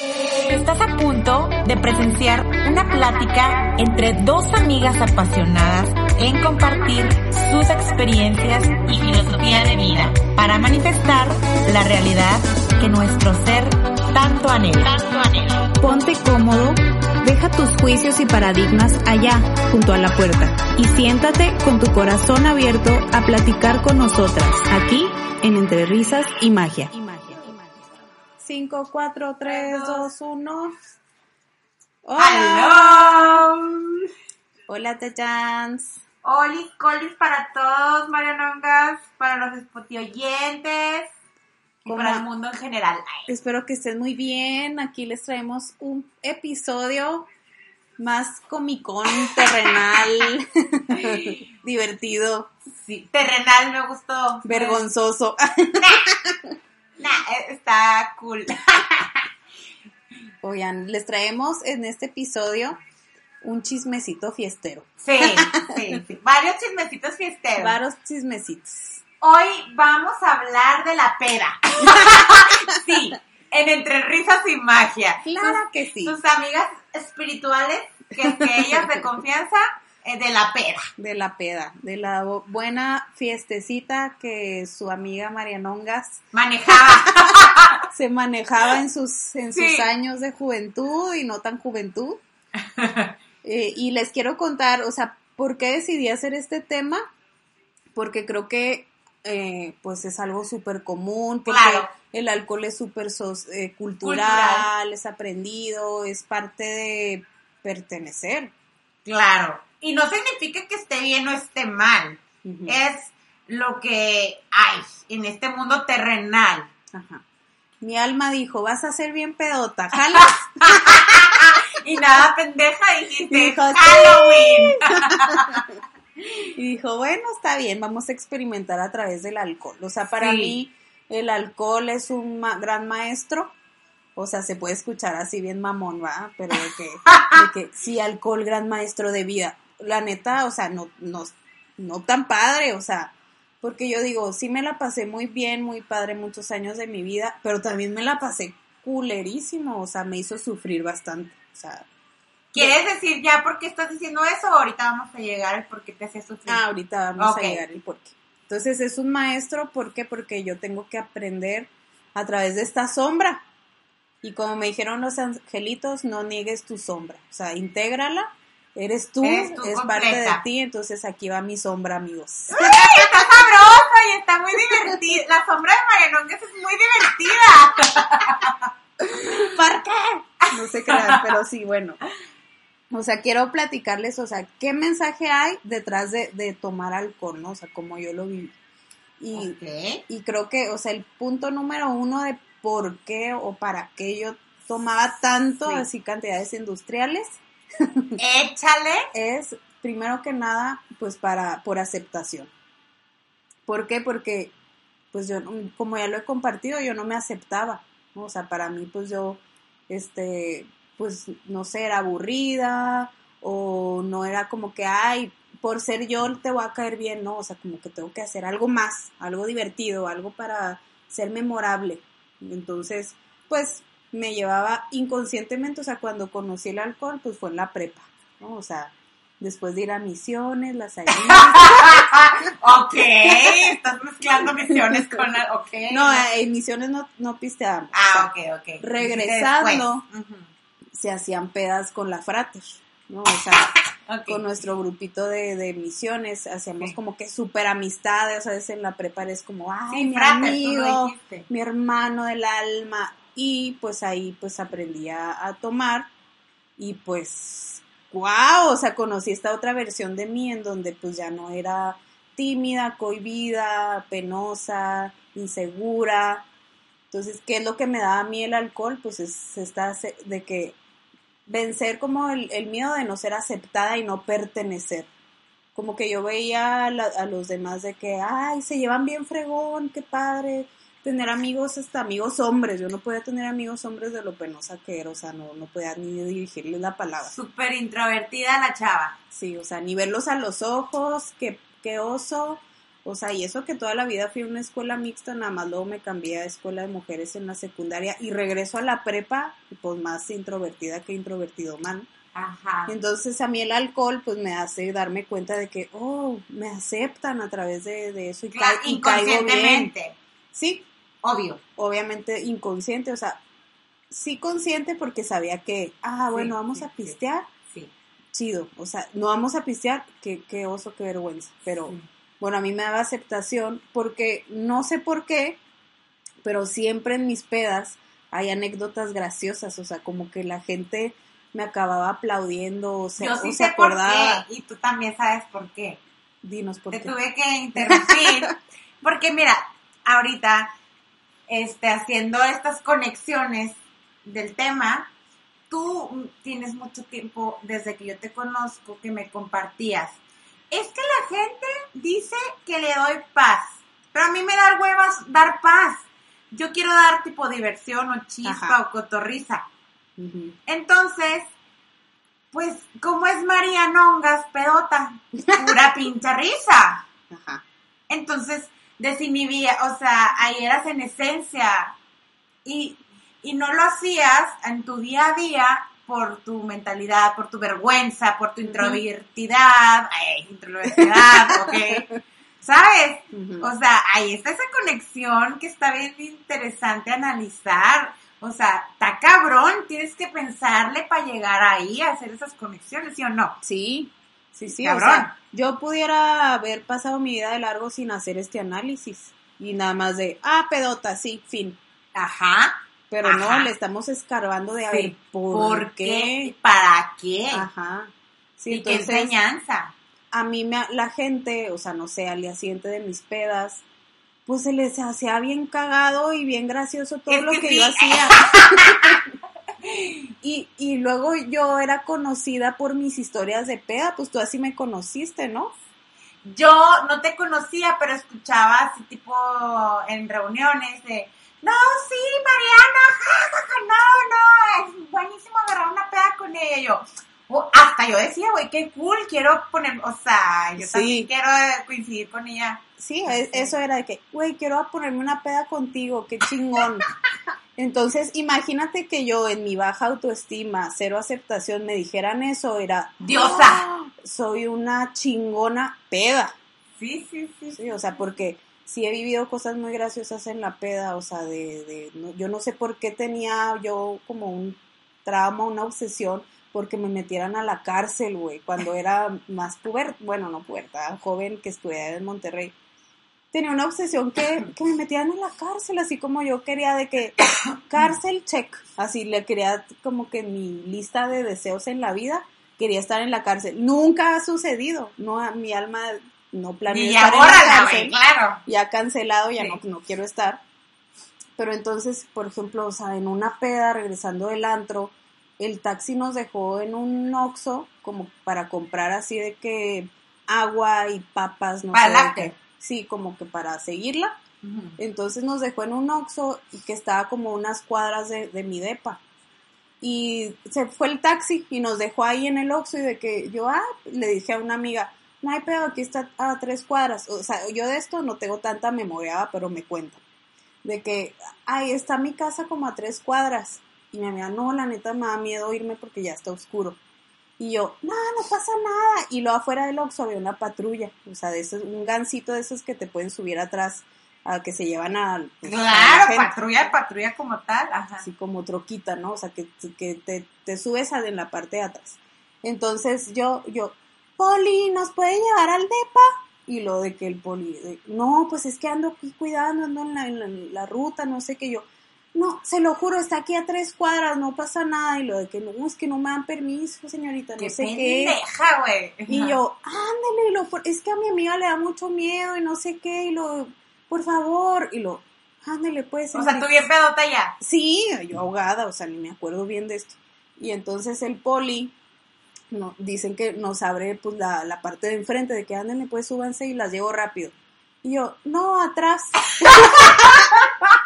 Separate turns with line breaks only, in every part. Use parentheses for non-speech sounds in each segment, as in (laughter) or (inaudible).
Estás a punto de presenciar una plática entre dos amigas apasionadas en compartir sus experiencias y filosofía de vida para manifestar la realidad que nuestro ser tanto anhela.
Ponte cómodo, deja tus juicios y paradigmas allá, junto a la puerta, y siéntate con tu corazón abierto a platicar con nosotras, aquí en Entre Risas y Magia. 5, 4, 3, 2, 1.
¡Hola!
Hola, Techans.
Olis, colis para todos, Marianongas, para los oyentes y
¿Cómo?
para el mundo en general. Ay,
Espero que estén muy bien. Aquí les traemos un episodio más comicón, terrenal, (laughs) divertido,
sí, terrenal me gustó.
vergonzoso.
Nah, eh, está cool. (laughs)
Oigan, les traemos en este episodio un chismecito fiestero.
Sí, (laughs) sí, sí. Varios chismecitos fiesteros.
Varios chismecitos.
Hoy vamos a hablar de la pera. (laughs) sí, en Entre Risas y Magia.
Claro que sí.
Tus amigas espirituales, que, que ellas de confianza, de la pera.
De la peda, de la bu- buena fiestecita que su amiga Marianongas
Manejaba. (laughs)
se manejaba en sus, en sus años de juventud y no tan juventud. Eh, y les quiero contar, o sea, ¿por qué decidí hacer este tema? Porque creo que eh, pues es algo súper común, porque
Claro.
el alcohol es súper eh, cultural,
Cultural.
es aprendido, es parte de pertenecer.
Claro. Y no significa que esté bien o esté mal. Es lo que hay en este mundo terrenal.
Ajá. Mi alma dijo, vas a ser bien pedota, ¿jalas? (laughs)
Y nada, pendeja, dijiste
Dijo.
Halloween. (laughs)
Y dijo, bueno, está bien, vamos a experimentar a través del alcohol. O sea, para
Sí.
mí el alcohol es un ma- gran maestro. O sea, se puede escuchar así bien mamón, ¿va? Pero de que, de que sí, alcohol, gran maestro de vida. La neta, o sea, no, no, no tan padre, o sea, porque yo digo, sí me la pasé muy bien, muy padre muchos años de mi vida, pero también me la pasé culerísimo, o sea, me hizo sufrir bastante. O sea,
¿Quieres decir ya por qué estás diciendo eso o ahorita vamos a llegar al por qué te hace sufrir?
Ah, ahorita vamos a llegar el porqué. Entonces es un maestro, ¿por qué? Porque yo tengo que aprender a través de esta sombra. Y como me dijeron los angelitos, no niegues tu sombra. O sea, intégrala, eres tú,
Eres tú
es parte de ti, entonces aquí va mi sombra, amigos. (laughs)
¡Ay, está sabrosa y está muy divertida! La sombra de Marianongas es muy divertida. (laughs)
¿Por qué? No se crean, pero sí, bueno. O sea, quiero platicarles, o sea, qué mensaje hay detrás de, de tomar alcohol, ¿no? O sea, como yo lo viví. Y,
Ok.
Y creo que, o sea, el punto número uno de por qué o para qué yo tomaba tanto,
Sí.
así cantidades industriales,
Échale.
es primero que nada, pues para, por aceptación. ¿Por qué? Porque, pues yo, como ya lo he compartido, yo no me aceptaba. O sea, para mí, pues yo, este, pues, no sé, era aburrida o no era como que, ay, por ser yo te voy a caer bien, ¿no? O sea, como que tengo que hacer algo más, algo divertido, algo para ser memorable. Entonces, pues, me llevaba inconscientemente, o sea, cuando conocí el alcohol, pues fue en la prepa, ¿no? O sea, después de ir a misiones, las salí. (laughs)
ok, estás mezclando misiones con la... Ok.
No, en misiones no, no pisteábamos.
Ah,
o sea,
ok, ok.
regresando. Se hacían pedas con la frater, ¿no? O sea, (laughs) con nuestro grupito de, de misiones hacíamos como que súper amistades, a veces en la prepa eres como, ay,
Sí,
mi
frater,
amigo, mi hermano del alma. Y pues ahí pues aprendí a, tomar y pues, wow, o sea, conocí esta otra versión de mí en donde pues ya no era tímida, cohibida, penosa, insegura. Entonces, ¿qué es lo que me daba a mí el alcohol? Pues es esta de que vencer como el, el miedo de no ser aceptada y no pertenecer. Como que yo veía a, la- a los demás de que, ay, se llevan bien fregón, qué padre, tener amigos, hasta amigos hombres. Yo no podía tener amigos hombres de lo penosa que era, o sea, no, no podía ni dirigirles la palabra.
Súper introvertida la chava.
Sí, o sea, ni verlos a los ojos, qué, qué oso. O sea, y eso que toda la vida fui a una escuela mixta, nada más luego me cambié a escuela de mujeres en la secundaria y regreso a la prepa y pues más introvertida que introvertido man.
Ajá.
Entonces a mí el alcohol pues me hace darme cuenta de que, oh, me aceptan a través de, de eso y,
Claro,
ca- y caigo bien. Sí,
Obvio.
obviamente inconsciente, o sea, sí consciente porque sabía que, ah,
Sí,
bueno, vamos
sí,
a pistear,
Sí.
chido, o sea, no vamos a pistear, qué, qué oso, qué vergüenza, pero bueno, a mí me daba aceptación porque no sé por qué, pero siempre en mis pedas hay anécdotas graciosas, o sea, como que la gente me acababa aplaudiendo, o sea,
Yo
o se
sé por
acordaba.
qué. Y tú también sabes por qué.
Dinos por
Te
qué.
tuve que interrumpir. (laughs) porque mira, ahorita, este, haciendo estas conexiones del tema, tú tienes mucho tiempo desde que yo te conozco que me compartías. Es que la gente dice que le doy paz, pero a mí me da huevas dar paz. Yo quiero dar tipo diversión o chispa
Ajá.
o cotorriza. Entonces, pues, como es María Nongas, pedota, pura (laughs) pincha risa.
Ajá.
Entonces, desinhibía, o sea, ahí eras en esencia. Y, y no lo hacías en tu día a día por tu mentalidad, por tu vergüenza, por tu introvertidad. Ay, introvertidad, (laughs) ok. ¿Sabes? O sea, ahí está esa conexión que está bien interesante analizar. O sea, está cabrón, tienes que pensarle para llegar ahí a hacer esas conexiones, ¿sí o no?
Sí, sí, sí. O sea, yo pudiera haber pasado mi vida de largo sin hacer este análisis. Y nada más de, ah, pedota, sí, fin.
Ajá.
Pero
Ajá.
no, le estamos escarbando de, a
Sí.
ver, ¿por,
¿Por
qué?
qué? ¿Para qué?
Ajá. Sí,
¿Y qué
entonces,
enseñanza?
a mí me, la gente, o sea, no sé, al día siguiente de mis pedas, pues se les hacía bien cagado y bien gracioso todo
Es
lo
que
que,
sí.
yo hacía. (laughs) y, y luego yo era conocida por mis historias de peda, pues tú así me conociste, ¿no?
Yo no te conocía, pero escuchaba así tipo en reuniones de, no, sí, Mariana, ja, ja, ja, no, no, es buenísimo agarrar una peda con ella. Y yo, oh, hasta yo decía, güey, qué cool, quiero poner, o sea, yo
Sí.
también quiero coincidir con ella.
Sí, e- eso era de que, güey, quiero ponerme una peda contigo, qué chingón. (laughs) Entonces, imagínate que yo en mi baja autoestima, cero aceptación, me dijeran eso, era,
Diosa.
"Ah, soy una chingona peda.
Sí, sí, sí.
Sí, o sea, porque sí he vivido cosas muy graciosas en la peda, o sea, de, de no- yo no sé por qué tenía yo como un trauma, una obsesión, porque me metieran a la cárcel, güey, cuando era más puberta, bueno, no puberta, joven que estudiaba en Monterrey. Tenía una obsesión que, que me metieran a la cárcel, así como yo quería de que (coughs) cárcel check, así le quería como que mi lista de deseos en la vida, quería estar en la cárcel. Nunca ha sucedido, no, mi alma no planea estar en la cárcel
claro.
ya cancelado, ya
Sí.
no, no quiero estar. Pero entonces, por ejemplo, o sea, en una peda, regresando del antro, el taxi nos dejó en un Oxxo como para comprar así de que agua y papas, no
Para
sé. qué. Sí, como que para seguirla. Entonces nos dejó en un Oxxo y que estaba como unas cuadras de, de mi depa. Y se fue el taxi y nos dejó ahí en el Oxxo y de que yo, ah, le dije a una amiga, no hay pedo, aquí está a tres cuadras. O sea, yo de esto no tengo tanta memoria, pero me cuento. De que, ay, está mi casa como a tres cuadras. Y mi amiga, no, la neta me da miedo irme porque ya está oscuro. Y yo, no, no pasa nada. Y luego afuera del Oxxo había una patrulla, o sea, de esos, un gancito de esos que te pueden subir atrás, a que se llevan a, pues,
Claro, patrulla, patrulla como tal, ajá.
así como troquita, ¿no? O sea, que, que te, te subes en la parte de atrás. Entonces yo, yo, Poli, ¿nos puede llevar al DEPA? Y lo de que el Poli, de, no, pues es que ando aquí cuidando, ando en la, en la- en la ruta, no sé qué yo. No, se lo juro, está aquí a tres cuadras, no pasa nada. Y lo de que no, es que no me dan permiso, señorita, no
Qué
sé qué.
pendeja, güey.
Y yo, ándale, y lo, es que a mi amiga le da mucho miedo y no sé qué, y lo, por favor, y lo, ándale, pues.
O sea, tú bien pedota ya.
Sí, yo ahogada, o sea, ni me acuerdo bien de esto. Y entonces el poli, no, dicen que nos abre pues la, la parte de enfrente, de que ándale, pues súbanse y las llevo rápido. Y yo, no, atrás. (laughs)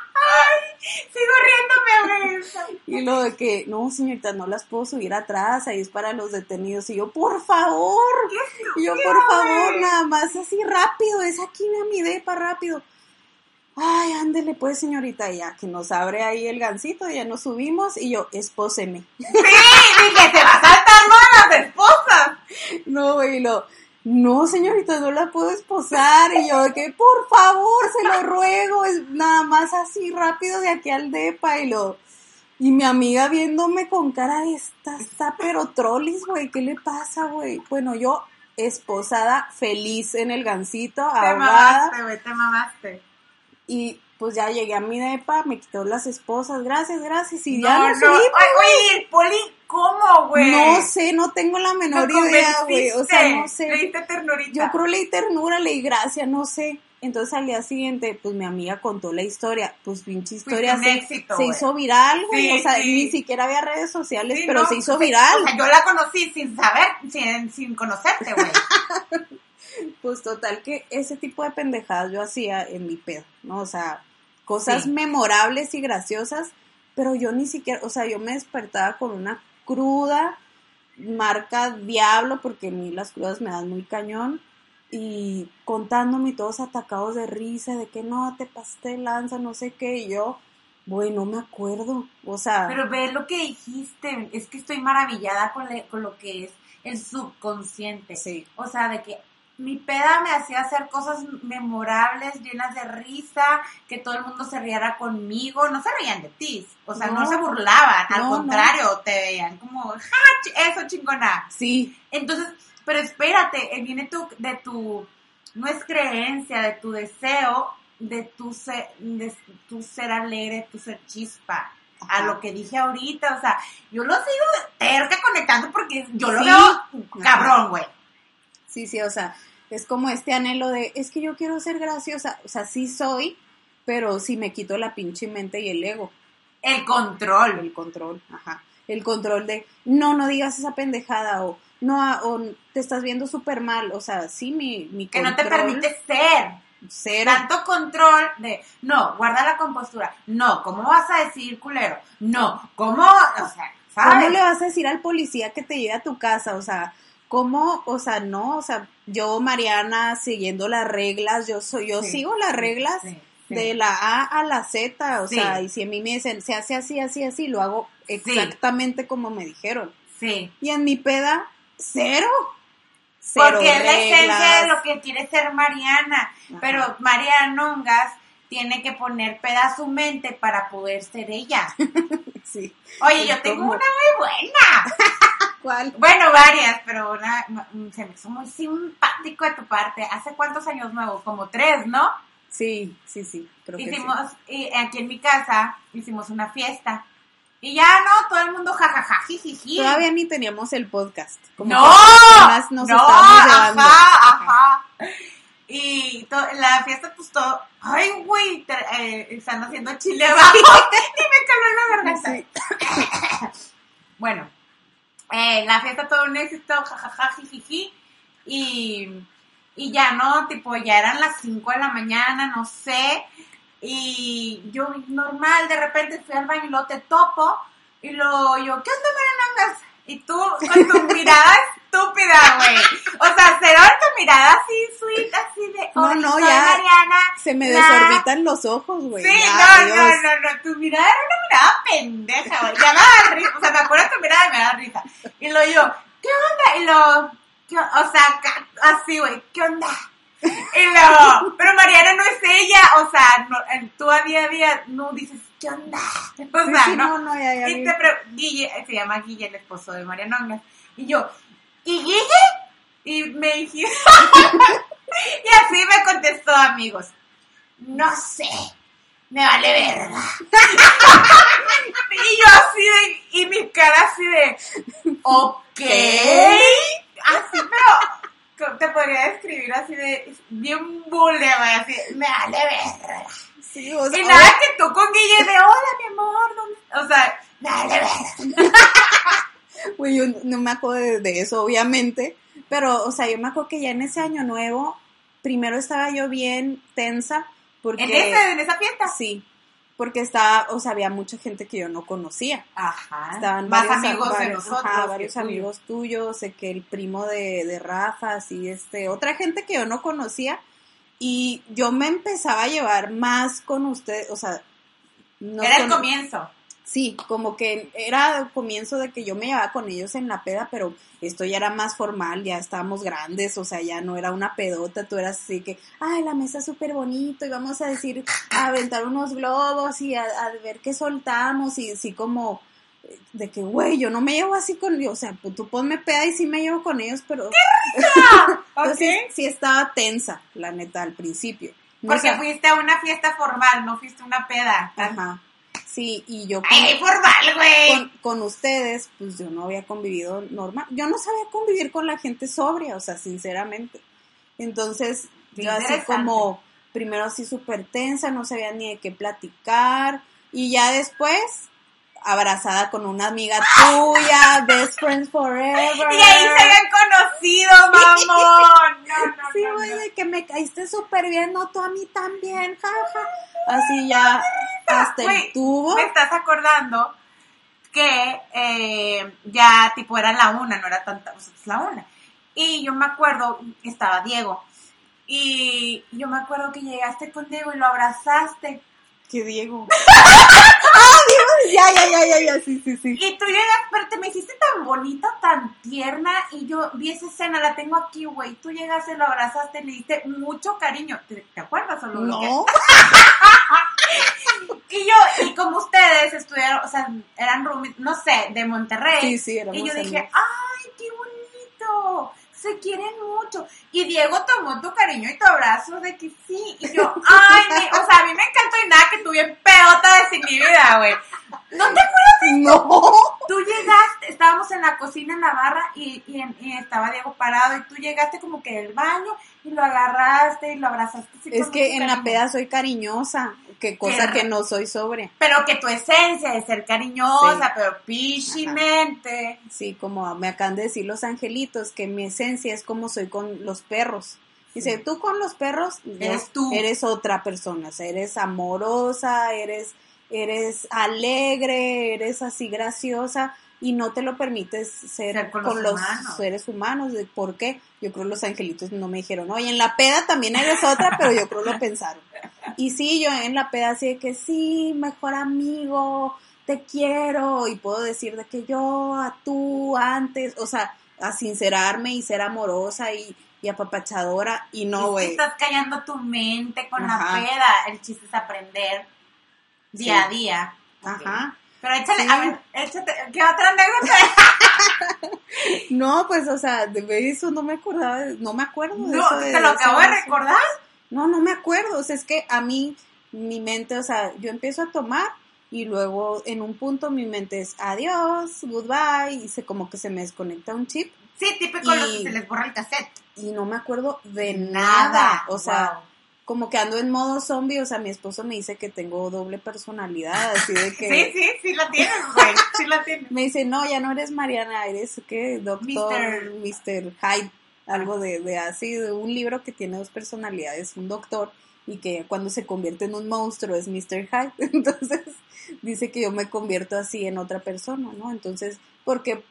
Sigo riéndome, güey.
Y lo de que, no, señorita, no las puedo subir atrás, ahí es para los detenidos. Y yo, por favor. Y yo, por favor, nada más así rápido, es aquí mi depa, rápido. ay, ándele pues, señorita, ya que nos abre ahí el gancito, ya nos subimos y yo, espóseme.
Sí, dije, te va a saltar más las esposas. (laughs)
No, güey, y lo, no, señorita, no la puedo esposar. Y yo, que por favor, se lo ruego, es nada más así rápido de aquí al depa. Y lo, y mi amiga viéndome con cara de esta, está pero trolis, güey, ¿qué le pasa, güey? Bueno, yo esposada, feliz en el gancito,
Te
ahogada.
mamaste, güey, te mamaste.
Y pues ya llegué a mi depa, me quitó las esposas, gracias, gracias. Y ya
No, no,
subimos,
ay, Poli, ¿cómo, güey?
No sé, no tengo la menor idea, güey. O sea, no sé.
Le diste ternurita.
Yo creo leí ternura, leí gracia, no sé. Entonces al día siguiente, pues mi amiga contó la historia, pues pinche historia
un
se,
éxito,
se hizo viral, güey.
Sí,
o sea,
sí.
ni siquiera había redes sociales,
Sí,
pero se hizo
sea,
viral.
O sea, yo la conocí sin saber, sin, sin conocerte, güey. (laughs)
Pues total que ese tipo de pendejadas yo hacía en mi pedo, ¿no? O sea, cosas
Sí.
memorables y graciosas, pero yo ni siquiera, o sea, yo me despertaba con una cruda marca diablo, porque a mí las crudas me dan muy cañón, y contándome todos atacados de risa, de que no, te de lanza, no sé qué, y yo, güey, no me acuerdo, o sea,
Pero ve lo que dijiste, es que estoy maravillada con, le- con lo que es el subconsciente.
sí,
O sea, de que mi peda me hacía hacer cosas memorables, llenas de risa, que todo el mundo se riera conmigo. No se reían de ti, o sea, no,
No.
se burlaban, al
No, no.
contrario, te veían como, ¡ja! Eso chingona.
sí,
Entonces, pero espérate, eh, viene tu, de tu, no es creencia, de tu deseo, de tu ser, de tu ser alegre, tu ser chispa. A lo que dije ahorita, o sea, yo lo sigo terca conectando porque yo lo
Sí.
veo cabrón, güey.
Sí, sí, o sea, es como este anhelo de, es que yo quiero ser graciosa, o sea, sí soy, pero si me quito la pinche mente y el ego,
El control.
el control, ajá, el control de, no, no digas esa pendejada, o no, o te estás viendo súper mal, o sea, sí, mi, mi
Que
control,
no te permite ser.
cero,
Tanto control de, no, guarda la compostura. No, ¿cómo vas a decir culero? No, ¿cómo? O sea,
¿cómo
¿sabes?
le vas a decir al policía que te lleve a tu casa? O sea, ¿cómo? O sea, no, o sea, yo, Mariana, siguiendo las reglas, yo soy, yo
Sí,
sigo las reglas
sí, sí.
de la A a la Z, o sea, y si a mí me dicen, se hace así, así, así, lo hago exactamente como me dijeron.
Sí.
Y en mi peda, cero. Cero
Porque es la esencia de lo que quiere ser Mariana.
Ajá.
Pero Mariana Ongas tiene que poner peda a su mente para poder ser ella. (laughs)
Sí.
Oye, yo tengo una muy buena. (laughs)
¿Cuál?
Bueno, varias, pero una mm, se me hizo muy simpático de tu parte. ¿Hace cuántos años nuevos? Como tres, ¿no?
Sí, sí, sí, creo que sí.
hicimos, y aquí en mi casa, hicimos una fiesta. Y ya, ¿no? Todo el mundo jajaja, jijiji.
Todavía ni teníamos el podcast. Como
no,
que nos
no, ajá, ajá. Y to- la fiesta, pues todo, ay, güey, eh, están haciendo chile abajo y me caló la garganta.
Sí. (coughs)
Bueno, eh, la fiesta todo un éxito, jajaja, jijiji. Y, y ya, ¿no? Tipo, ya eran las 5 de la mañana, no sé. Y yo, normal, de repente fui al baño y lo te topo. Y lo yo, ¿qué onda, Marianangas? Y tú, con tu (laughs) mirada estúpida, güey. O sea, cero tu mirada así, sweet, así de,
No,
"Hola,
no, ya
Mariana.
Se me
la-
desorbitan los ojos, güey.
Sí,
ya,
no,
Dios.
no, no, no, tu mirada era una mirada pendeja, güey. Ya me da risa, o sea, me acuerdo de tu mirada y me da risa. Y lo yo, ¿qué onda? Y lo, ¿qué o o sea, así, güey, ¿qué onda? Y luego, pero Mariana no es ella, o sea, no, tú a día a día no dices, ¿qué onda? O sea,
sí,
no.
no, no, ya, ya.
Y te Guille, se llama Guille, el esposo de Mariana Ongas. Y yo, ¿y Guille? Y me dijiste, (laughs) y así me contestó, amigos, no sé, me vale verga. (laughs) y yo así de, y mi cara así de, ok, así, pero te podría describir así de, bien bully, güey, así, me vale verga.
Sí, o sea,
Y nada que tú con Guille de, hola, mi amor, ¿dónde? O sea, me vale verga. (laughs)
Güey, yo no me acuerdo de, de eso, obviamente. Pero, o sea, yo me acuerdo que ya en ese año nuevo, primero estaba yo bien tensa. Porque,
¿En, ese, en esa fiesta?
Sí, porque estaba, o sea, había mucha gente que yo no conocía.
Ajá.
Estaban
Más
varios,
amigos de
varios-
nosotros.
ajá, varios
tuyos.
amigos tuyos, sé que el primo de, de Rafa, así, este, otra gente que yo no conocía. Y yo me empezaba a llevar más con ustedes, o sea,
no Era el comienzo.
Sí, como que era el comienzo de que yo me llevaba con ellos en la peda, pero esto ya era más formal, ya estábamos grandes, o sea, ya no era una pedota, tú eras así que, ay, la mesa es súper bonito y vamos a decir, a aventar unos globos y a, ver qué soltamos y así como de que, güey, yo no me llevo así con, o sea, pues, tú ponme peda y sí me llevo con ellos, pero... (laughs) Entonces sí estaba tensa, la neta, al principio.
Porque fuiste a una fiesta formal, no fuiste a una peda.
Ajá. Sí, y yo
con, Ay, formal, güey.
Con, ustedes, pues yo no había convivido normal. Yo no sabía convivir con la gente sobria, o sea, sinceramente. Entonces, yo así como, primero así súper tensa, no sabía ni de qué platicar. Y ya después, abrazada con una amiga tuya, best friends forever.
Y ahí se habían conocido, mamón. No, no,
sí, güey, de que me caíste súper bien, no, tú a mí también, jaja. Así ya, hasta el tubo.
Me estás acordando que eh, ya tipo era la una, no era tanta, o sea, es la una. Y yo me acuerdo, estaba Diego. Y yo me acuerdo que llegaste con Diego y lo abrazaste
¿Qué (laughs) Diego? ¡Ah! Ya, ya, ya, ya, ya, sí, sí, sí.
Y tú llegas, pero te me hiciste tan bonita, tan tierna, y yo vi esa escena, la tengo aquí, güey. Tú llegaste, lo abrazaste, le diste mucho cariño. ¿Te, acuerdas o lo
No. (laughs)
y yo, y como ustedes estudiaron, o sea, eran roomies, no sé, de Monterrey.
Sí, sí,
Y yo dije, ¡ay, qué bonito! Se quieren mucho. Y Diego tomó tu cariño y tu abrazo de que sí. Y yo, ay, o sea, a mí me encantó y nada que tú bien peota desinhibida, güey. ¿No te acuerdas de (laughs)
No.
Tú llegaste, estábamos en la cocina en la barra y, y, estaba Diego parado y tú llegaste como que del baño y lo agarraste y lo abrazaste.
es que en la peda soy cariñosa que cosa que no soy sobre.
Pero que tu esencia es ser cariñosa, pero pichimente.
Sí, como me acaban de decir los angelitos, que mi esencia es como soy con los perros. Dice, tú con los perros
eres tú.
Eres otra persona, o sea, eres amorosa, eres, eres alegre, eres así graciosa y no te lo permites ser, con, los, seres humanos. ¿Por qué? Yo creo que los angelitos no me dijeron, oye, en la peda también eres otra, pero yo creo lo pensaron. Y sí, yo en la peda así de que sí, mejor amigo, te quiero, y puedo decir de que yo a tú antes, o sea, a sincerarme y ser amorosa y, apapachadora, y no, güey.
Estás callando tu mente con la peda, el chiste es aprender día a día.
Ajá.
Pero échale, a ver, échate, ¿qué otra anécdota? (laughs)
no, pues, o sea, de eso no me acordaba, no me acuerdo de
no,
eso.
¿Te lo acabo de recordar?
No, no me acuerdo, o sea, es que a mí, mi mente, o sea, yo empiezo a tomar y luego en un punto mi mente es adiós, goodbye, y se como que se me desconecta un chip.
Sí, típico y, los que se les borra el cassette.
Y no me acuerdo de nada, o sea como que ando en modo zombie, o sea, mi esposo me dice que tengo doble personalidad, así de (laughs) que...
sí, sí, sí la tienes, güey, sí la tienes.
me dice, no, ya no eres Mariana, eres, ¿qué? Doctor, Mr. Hyde, algo de, de así, de un libro que tiene dos personalidades, un doctor, y que cuando se convierte en un monstruo es Mr. Hyde, (laughs) entonces dice que yo me convierto así en otra persona, ¿no? Entonces, porque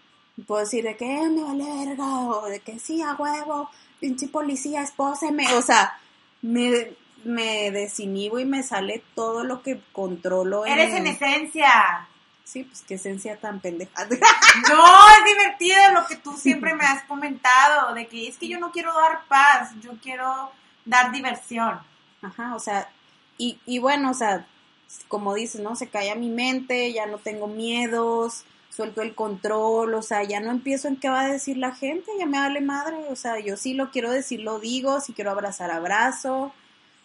puedo decir de que eh, me vale verga, o de que sí, a huevo, pinche policía, espóseme, o sea me, me desinhibo y me sale todo lo que controlo.
Eres en, esencia.
Sí, pues qué esencia tan pendeja. (laughs)
No, es divertido lo que tú siempre me has comentado, de que es que yo no quiero dar paz, yo quiero dar diversión.
Ajá, o sea, y, y bueno, o sea, como dices, ¿no? Se calla mi mente, ya no tengo miedos, suelto el control, o sea, ya no empiezo en qué va a decir la gente, ya me vale madre, o sea, yo sí lo quiero decir, lo digo, si quiero abrazar, abrazo,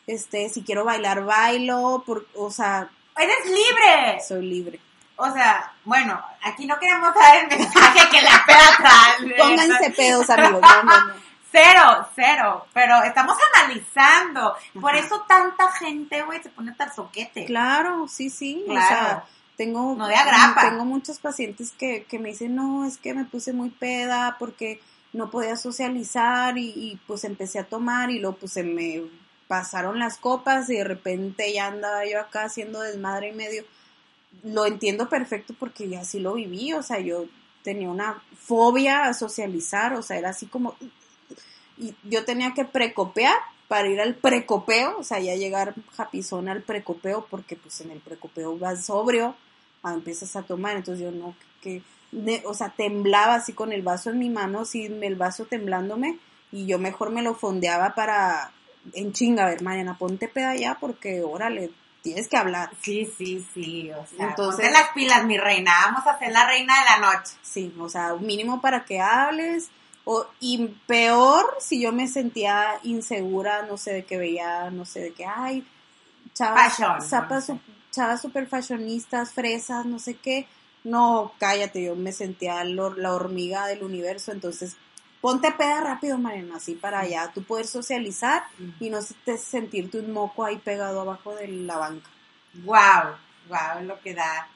este, si quiero bailar, bailo, por, o sea...
¡Eres libre!
Soy libre.
O sea, bueno, aquí no queremos dar el mensaje que la peda (laughs)
Pónganse pedos, amigos, no, no, no. (laughs)
Cero, cero, pero estamos analizando. Por eso tanta gente, güey, se pone tan soquete.
Claro, sí, sí. Claro. O sea, tengo,
no de agrapa.
tengo muchos pacientes que, que me dicen, no, es que me puse muy peda porque no podía socializar y, pues empecé a tomar y luego pues se me pasaron las copas y de repente ya andaba yo acá haciendo desmadre y medio. Lo entiendo perfecto porque ya así lo viví, o sea, yo tenía una fobia a socializar, o sea, era así como... Y yo tenía que precopear para ir al precopeo, o sea, ya llegar japizón al precopeo, porque pues en el precopeo vas sobrio, ah, empiezas a tomar, entonces yo no, que, de- o sea, temblaba así con el vaso en mi mano, así el vaso temblándome, y yo mejor me lo fondeaba para, en chinga, a ver, Mariana, ponte peda ya, porque órale, tienes que hablar.
Sí, sí, sí, o sea,
Entonces-
ponte las pilas, mi reina, vamos a ser la reina de la noche.
Sí, o sea, mínimo para que hables. O, y peor si yo me sentía insegura, no sé, de que veía, no sé, de que, ay, chavas, zapas
no sé.
su- chavas super fashionistas, fresas, no sé qué. No, cállate, yo me sentía la hormiga del universo, entonces ponte peda rápido, Mariana, así para allá, tú poder socializar y no te sentirte un moco ahí pegado abajo de la banca.
Wow, wow, lo que da.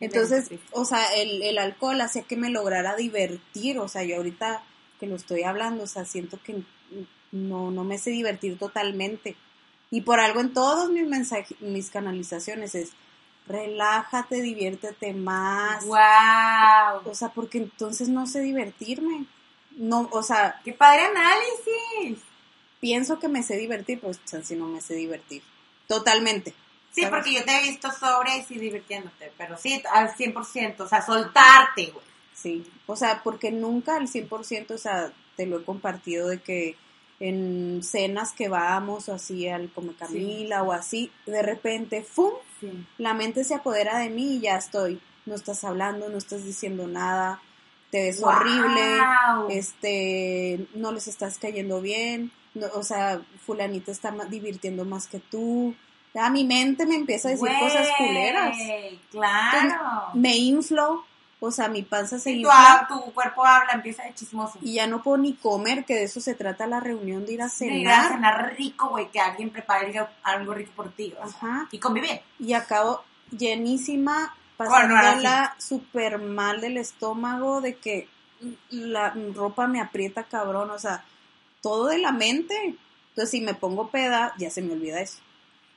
Entonces, o sea, el, el alcohol hacía que me lograra divertir, o sea, yo ahorita que lo estoy hablando, o sea, siento que no, no me sé divertir totalmente. Y por algo en todos mis mensajes, mis canalizaciones es, relájate, diviértete más.
Wow,
O sea, porque entonces no sé divertirme. No, o sea,
qué padre análisis.
pienso que me sé divertir, pues si no me sé divertir. Totalmente.
Sí,
¿Sabes?
porque yo te he visto sobre y sí divirtiéndote, pero sí al 100%, o sea, soltarte, güey.
Sí, o sea, porque nunca al 100%, o sea, te lo he compartido de que en cenas que vamos o así al Come Camila o así, de repente, ¡fum!
Sí.
La mente se apodera de mí y ya estoy. No estás hablando, no estás diciendo nada, te ves
Wow.
horrible, este, no les estás cayendo bien, no, o sea, fulanita está divirtiendo más que tú. Ya mi mente me empieza a decir cosas culeras.
Claro.
Me inflo, o sea, mi panza se
Sí, tu,
infla.
tu cuerpo habla, empieza de chismoso.
y ya no puedo ni comer, que de eso se trata la reunión de ir a
De ir a
cenar.
cenar rico, güey, que alguien prepare algo, rico por ti. o sea,
Ajá.
Y convivir.
Y acabo llenísima, pasándola súper mal del estómago, de que la ropa me aprieta cabrón, o sea, todo de la mente. Entonces, si me pongo peda, ya se me olvida eso.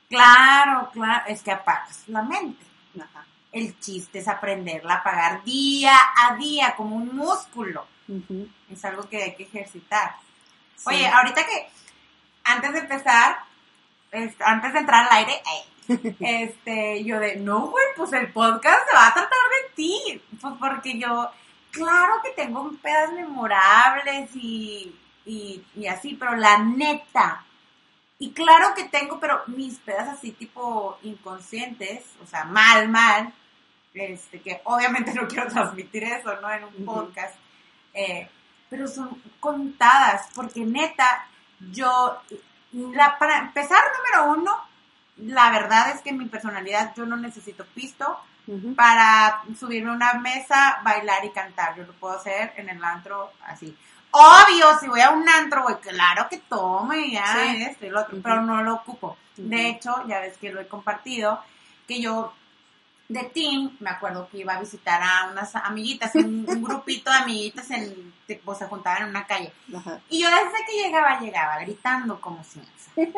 Claro, claro, es que apagas la mente.
Ajá.
El chiste es aprenderla a apagar día a día, como un músculo. Es algo que hay que ejercitar.
Sí.
Oye, ahorita que, antes de empezar, es- antes de entrar al aire, eh, (laughs) este, yo de, no, güey, pues el podcast se va a tratar de ti. Pues porque yo, claro que tengo pedas memorables y, y, y así, pero la neta, y claro que tengo, pero mis pedas así tipo inconscientes, o sea, mal, mal, este, que obviamente no quiero transmitir eso, ¿no? En un podcast, eh, pero son contadas, porque neta, yo, la, para empezar, número uno, la verdad es que en mi personalidad yo no necesito pisto para subirme a una mesa, bailar y cantar. Yo lo puedo hacer en el antro así. Obvio, si voy a un antro, güey, claro que tomo y ya
Sí.
esto y lo otro, pero no lo ocupo. De hecho, ya ves que lo he compartido, que yo de team, me acuerdo que iba a visitar a unas amiguitas, un, un grupito de amiguitas en, tipo, se juntaban en una calle.
Ajá.
Y yo desde que llegaba, llegaba gritando como si. (laughs) ¡Ay!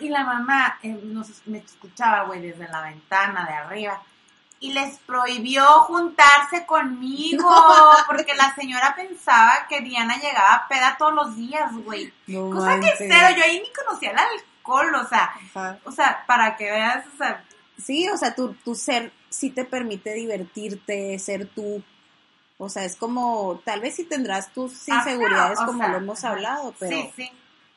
Y la mamá eh, nos, me escuchaba, güey, desde la ventana de arriba. Y les prohibió juntarse conmigo, (laughs) porque la señora pensaba que Diana llegaba peda todos los días, güey.
No
Cosa que cero, yo ahí ni conocía el alcohol, o sea,
Ajá.
o sea, para que veas, o sea,
Sí, o sea, tu, tu ser sí te permite divertirte, ser tú. O sea, es como, tal vez sí tendrás tus inseguridades como
sea,
lo hemos hablado, pero,
sí, sí.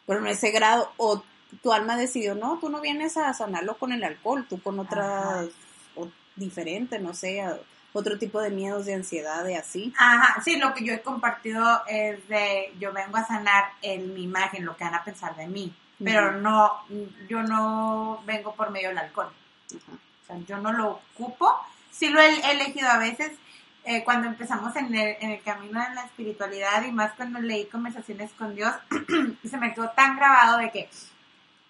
pero en ese grado, o tu alma decidió, no, tú no vienes a sanarlo con el alcohol, tú con otras, o diferente, no sé, a- otro tipo de miedos, de ansiedad, de así.
Ajá, sí, lo que yo he compartido es de, yo vengo a sanar en mi imagen, lo que van a pensar de mí, pero no, yo no vengo por medio del alcohol,
Ajá.
o sea, yo no lo ocupo, sí lo he elegido a veces, eh, cuando empezamos en el, en el camino de la espiritualidad y más cuando leí conversaciones con Dios, (clears throat) se me quedó tan grabado de que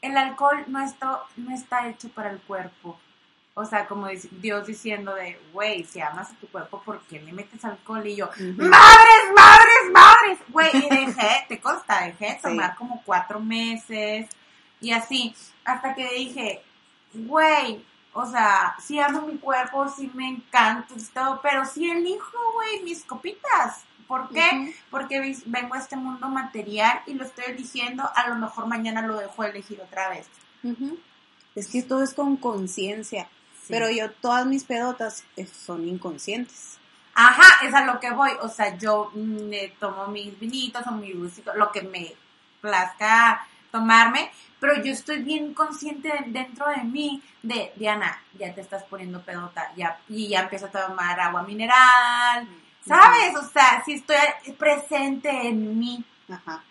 el alcohol no, esto, no está hecho para el cuerpo. O sea, como Dios diciendo de, güey, si amas a tu cuerpo, ¿por qué le metes alcohol? Y yo. ¡Madres, madres, madres! Güey, y dejé, (laughs) te consta, dejé de
Sí.
tomar como cuatro meses y así, hasta que dije, güey, o sea, sí amo mi cuerpo, sí me encanta y todo, pero sí elijo, güey, mis copitas. ¿Por qué? Porque vengo a este mundo material y lo estoy eligiendo, a lo mejor mañana lo dejo elegir otra vez.
Es que todo es con conciencia, pero yo todas mis pedotas eh, son inconscientes.
Ajá, es a lo que voy, o sea, yo me tomo mis vinitos o mi dulcito, lo que me plazca tomarme, pero yo estoy bien consciente dentro de mí de, Diana, ya te estás poniendo pedota, ya, y ya empiezo a tomar agua mineral, ¿sabes? O sea, si estoy presente en mí.
Ajá.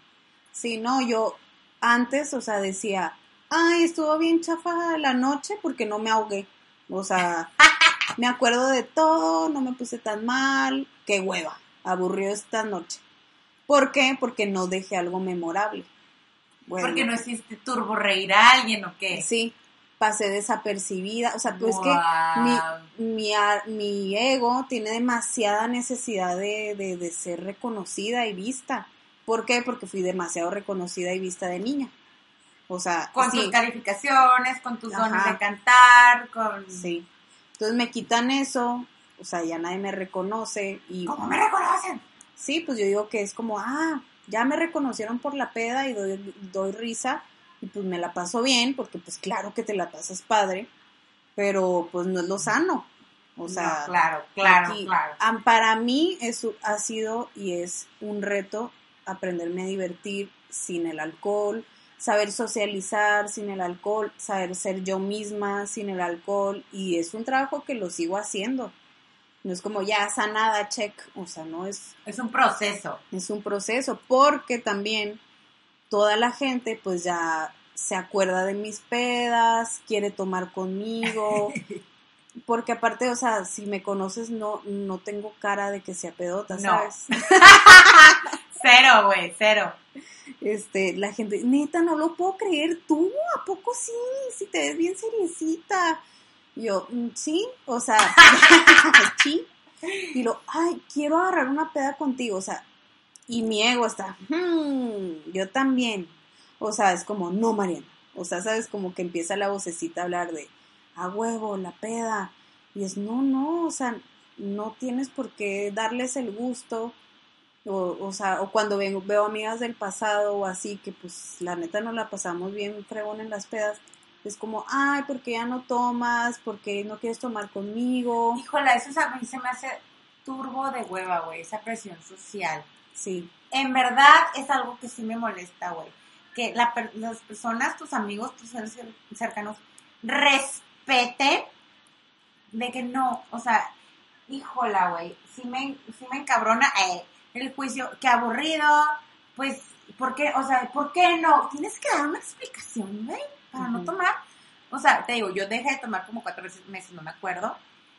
Sí, no, yo antes, o sea, decía, ay, estuvo bien chafa la noche porque no me ahogué. O sea, (laughs) me acuerdo de todo, no me puse tan mal, qué hueva, aburrió esta noche. ¿Por qué? Porque no dejé algo memorable.
Porque no hiciste turbo reír a alguien o qué.
Sí, pasé desapercibida. O sea, pues que mi, mi, ego tiene demasiada necesidad de, de, ser reconocida y vista. ¿Por qué? Porque fui demasiado reconocida y vista de niña. O sea,
con tus calificaciones, con tus dones de cantar, con...
Sí. Entonces me quitan eso, o sea, ya nadie me reconoce y...
¿Cómo me reconocen?
Sí, pues yo digo que es como, ah, ya me reconocieron por la peda y doy, doy risa y pues me la paso bien, porque pues claro que te la pasas padre, pero pues no es lo sano. O sea,
claro, claro, claro.
Para mí eso ha sido y es un reto aprenderme a divertir sin el alcohol, saber socializar sin el alcohol, saber ser yo misma sin el alcohol y es un trabajo que lo sigo haciendo. No es como ya sanada, check, o sea, no es...
Es un proceso.
Es un proceso, porque también toda la gente pues ya se acuerda de mis pedas, quiere tomar conmigo, (laughs) porque aparte, o sea, si me conoces no, no tengo cara de que sea pedota, ¿sabes? (laughs)
cero, güey, cero
este, la gente, neta, no lo puedo creer, tú, ¿a poco sí? Si te ves bien seriecita. yo, mm, sí, o sea, (laughs) sí. Y lo, ay, quiero agarrar una peda contigo, o sea, y mi ego está, hmm, yo también. O sea, es como, no, Mariana. O sea, sabes, como que empieza la vocecita a hablar de, a huevo, la peda. Y es, no, no, o sea, no tienes por qué darles el gusto o, o sea, o cuando vengo, veo amigas del pasado o así, que pues la neta nos la pasamos bien fregón en las pedas, es como, ay, ¿por qué ya no tomas? ¿Por qué no quieres tomar conmigo?
Híjola, eso a mí se me hace turbo de hueva, güey, esa presión social.
Sí.
En verdad es algo que sí me molesta, güey. Que la, las personas, tus amigos, tus seres cercanos, respeten de que no, o sea, híjola, güey, sí me, sí me encabrona, eh, el juicio, qué aburrido, pues, ¿por qué? O sea, ¿por qué no? Tienes que dar una explicación, güey, para no tomar. O sea, te digo, yo dejé de tomar como cuatro meses, no me acuerdo.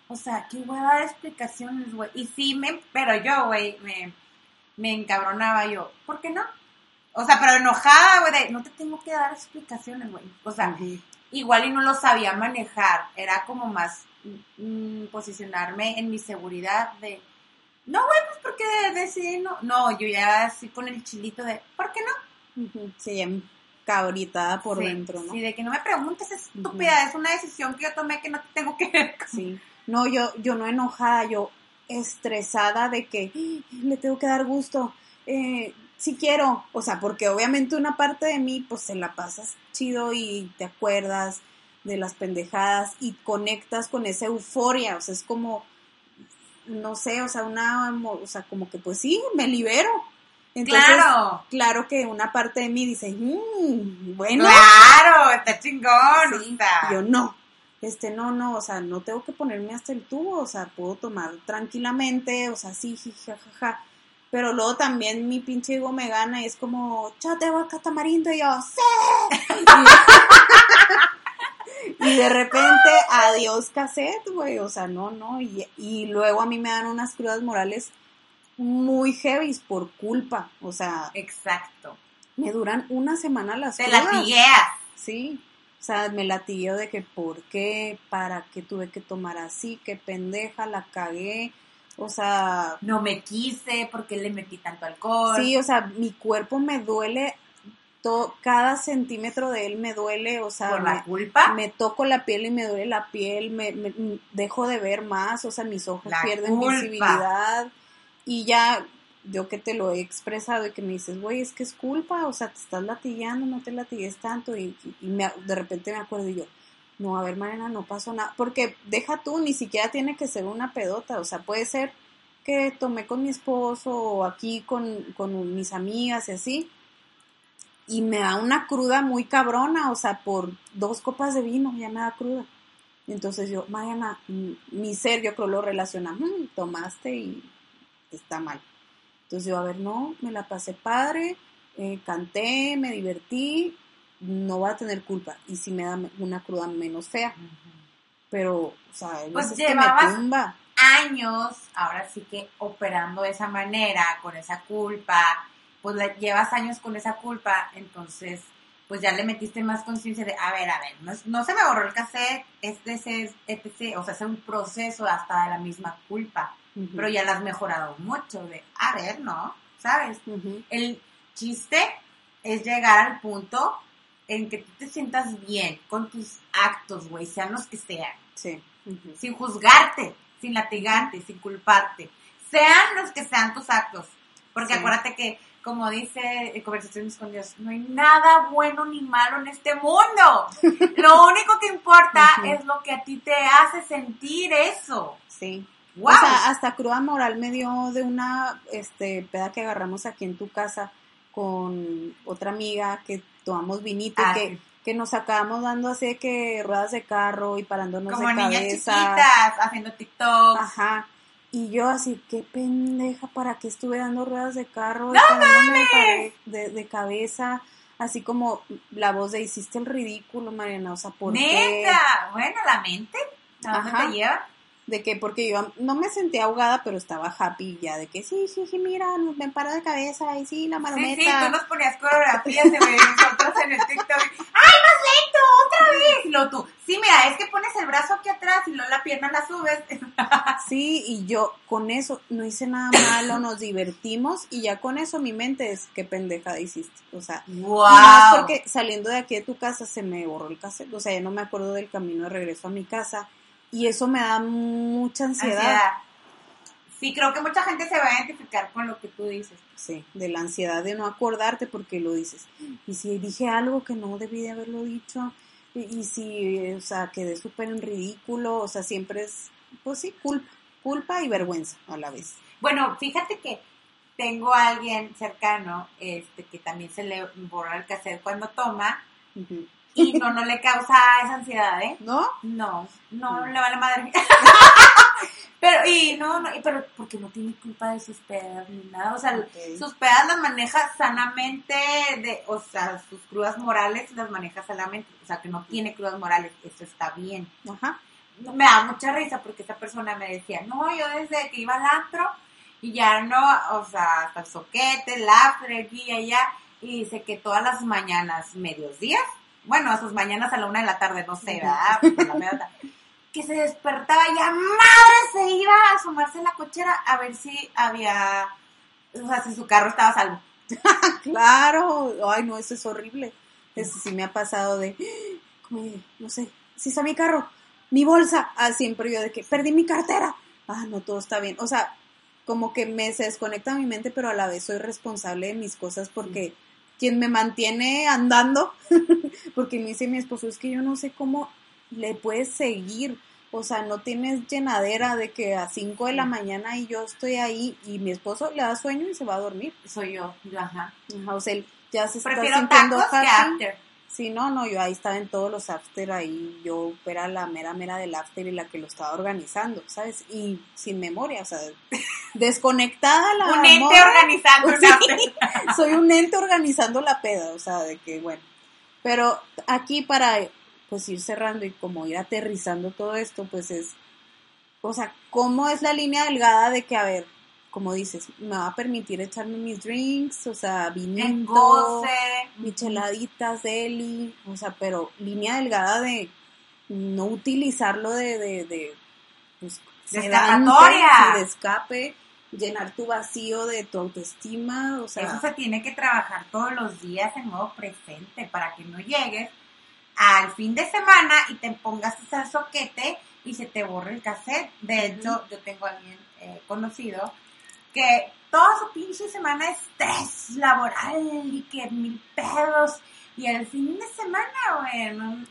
O sea, qué voy a dar explicaciones, güey. Y sí, me, pero yo, güey, me, me encabronaba yo. ¿Por qué no? O sea, pero enojada, güey, de, no te tengo que dar explicaciones, güey. O sea, igual y no lo sabía manejar. Era como más mm, posicionarme en mi seguridad de, no, güey, pues porque decidí no. No, yo ya así con el chilito de, ¿por qué no?
Sí, cabritada por dentro, ¿no?
Sí, de que no me preguntes, es estúpida, es una decisión que yo tomé que no tengo que ver
Sí, no, yo, yo no enojada, yo estresada de que le tengo que dar gusto, eh, si quiero, o sea, porque obviamente una parte de mí, pues se la pasas chido y te acuerdas de las pendejadas y conectas con esa euforia, o sea, es como no sé, o sea, una, o sea, como que pues sí, me libero.
Entonces, claro.
Claro que una parte de mí dice, mmm, bueno.
Claro, está chingón.
Yo no, este, no, no, o sea, no tengo que ponerme hasta el tubo, o sea, puedo tomar tranquilamente, o sea, sí, jajaja. Pero luego también mi pinche ego me gana y es como, chate, vaca tamarindo, y yo, ¡sí! (laughs) (laughs) (laughs) Y de repente, adiós cassette, güey. O sea, no, no. Y, luego a mí me dan unas crudas morales muy heavy por culpa. O sea.
Exacto.
Me duran una semana las
Te latigueas.
Sí. O sea, me latigueo de que por qué, para qué tuve que tomar así, qué pendeja, la cagué. O sea.
No me quise, porque le metí tanto alcohol.
Sí, o sea, mi cuerpo me duele cada centímetro de él me duele, o sea,
¿Por la culpa?
me toco la piel y me duele la piel, me, dejo de ver más, o sea, mis ojos pierden visibilidad. Y ya yo que te lo he expresado y que me dices, güey, es que es culpa, o sea, te estás latillando, no te latigues tanto, y, y me, de repente me acuerdo y yo, no, a ver, Mariana, no pasó nada, porque deja tú, ni siquiera tiene que ser una pedota, o sea, puede ser que tomé con mi esposo o aquí con, con mis amigas y así, y me da una cruda muy cabrona, o sea, por dos copas de vino ya me da cruda. Entonces yo, Mariana, mi ser yo creo lo relaciona, mm, tomaste y está mal. Entonces yo, a ver, no, me la pasé padre, eh, canté, me divertí, no va a tener culpa. Y si me da una cruda menos fea. Pero, o sea,
pues
es que me tumba.
años, ahora sí que operando de esa manera, con esa culpa, pues llevas años con esa culpa, entonces pues ya le metiste más conciencia de, a ver, a ver, no, se me borró el cassette, este es etc. O sea, es un proceso hasta de la misma culpa, pero ya la has mejorado mucho de, a ver, ¿no? ¿Sabes? El chiste es llegar al punto en que tú te sientas bien con tus actos, güey, sean los que sean.
Sí.
Sin juzgarte, sin latigarte, sin culparte. Sean los que sean tus actos. Porque acuérdate que como dice Conversaciones con Dios, no hay nada bueno ni malo en este mundo. (laughs) Lo único que importa es lo que a ti te hace sentir eso.
Sí. Wow. O sea, hasta cruda moral me dio de una este peda que agarramos aquí en tu casa con otra amiga que tomamos vinito y ah, que, que nos acabamos dando así que ruedas de carro y parándonos
Como
de
niñas chiquitas, haciendo TikTok.
Ajá. Y yo así, qué pendeja, ¿para qué estuve dando ruedas de carro?
¡No mames!
De, de, cabeza, así como la voz de hiciste el ridículo, Mariana, o sea, ¿por
¿Neta? Bueno, la mente, ¿a dónde te lleva?
De que porque yo no me sentía ahogada, pero estaba happy ya, de que sí, sí, sí, mira, me paro de cabeza y sí, la marometa.
Sí, sí, tú nos ponías coreografías de nosotros en el TikTok. ¡Ay, más lento! ¡Otra vez! Lo tú, sí, mira, es que pones el brazo aquí atrás y luego la pierna la subes. (laughs)
sí, y yo con eso no hice nada malo, nos divertimos y ya con eso mi mente es qué pendejada hiciste. O sea,
wow.
más porque saliendo de aquí de tu casa se me borró el cassette, o sea, ya no me acuerdo del camino de regreso a mi casa y eso me da mucha ansiedad.
Sí, creo que mucha gente se va a identificar con lo que tú dices.
Sí, de la ansiedad de no acordarte porque lo dices. Y si dije algo que no debí de haberlo dicho, y, si, o sea, quedé súper en ridículo, o sea, siempre es, pues sí, culpa, culpa y vergüenza a la vez.
Bueno, fíjate que tengo a alguien cercano este, que también se le borra el cassette cuando toma. Y no, no le causa esa ansiedad, ¿eh?
¿No?
No, no le vale madre. (laughs) pero, y no, no, pero porque no tiene culpa de sus pedas ni nada. O sea, sus pedas las maneja sanamente, de, o sea, sus crudas morales las maneja sanamente. O sea, que no tiene crudas morales, eso está bien.
Ajá.
Me da mucha risa porque esta persona me decía, no, yo desde que iba al antro y ya no, o sea, hasta el soquete, el after, aquí y allá, y dice que todas las mañanas, medios días, bueno, a sus mañanas a la una de la tarde, no sé, ¿verdad? que se despertaba y a madre se iba a asomarse en la cochera a ver si había, o sea, si su carro estaba salvo. (laughs)
claro, ay no, eso es horrible. Eso sí me ha pasado de, no sé, si está mi carro, mi bolsa, ah, siempre yo de que perdí mi cartera. Ah, no, todo está bien. O sea, como que me se desconecta mi mente, pero a la vez soy responsable de mis cosas porque quien me mantiene andando, (laughs) porque me dice mi esposo, es que yo no sé cómo le puedes seguir, o sea, no tienes llenadera de que a 5 de la mañana y yo estoy ahí y mi esposo le da sueño y se va a dormir.
Soy yo, ajá.
o sea, él ya se
está sintiendo after.
Sí, no, no, yo ahí estaba en todos los after, ahí yo era la mera mera del after y la que lo estaba organizando, ¿sabes? Y sin memoria, o sea, (laughs) desconectada la
Un ente organizando un (laughs) after. (laughs)
soy un ente organizando la peda, o sea, de que, bueno. Pero aquí para, pues, ir cerrando y como ir aterrizando todo esto, pues es, o sea, ¿cómo es la línea delgada de que, a ver, como dices, me va a permitir echarme mis drinks, o sea, vinito, micheladitas, deli, o sea, pero línea delgada de no utilizarlo de, de, de,
pues, de
escape, llenar tu vacío de tu autoestima, o sea.
Eso se tiene que trabajar todos los días en modo presente para que no llegues al fin de semana y te pongas ese soquete y se te borre el cassette. De hecho, yo tengo a alguien eh, conocido que toda su pinche semana es estrés laboral y que mil pedos. Y el fin de semana, güey, no,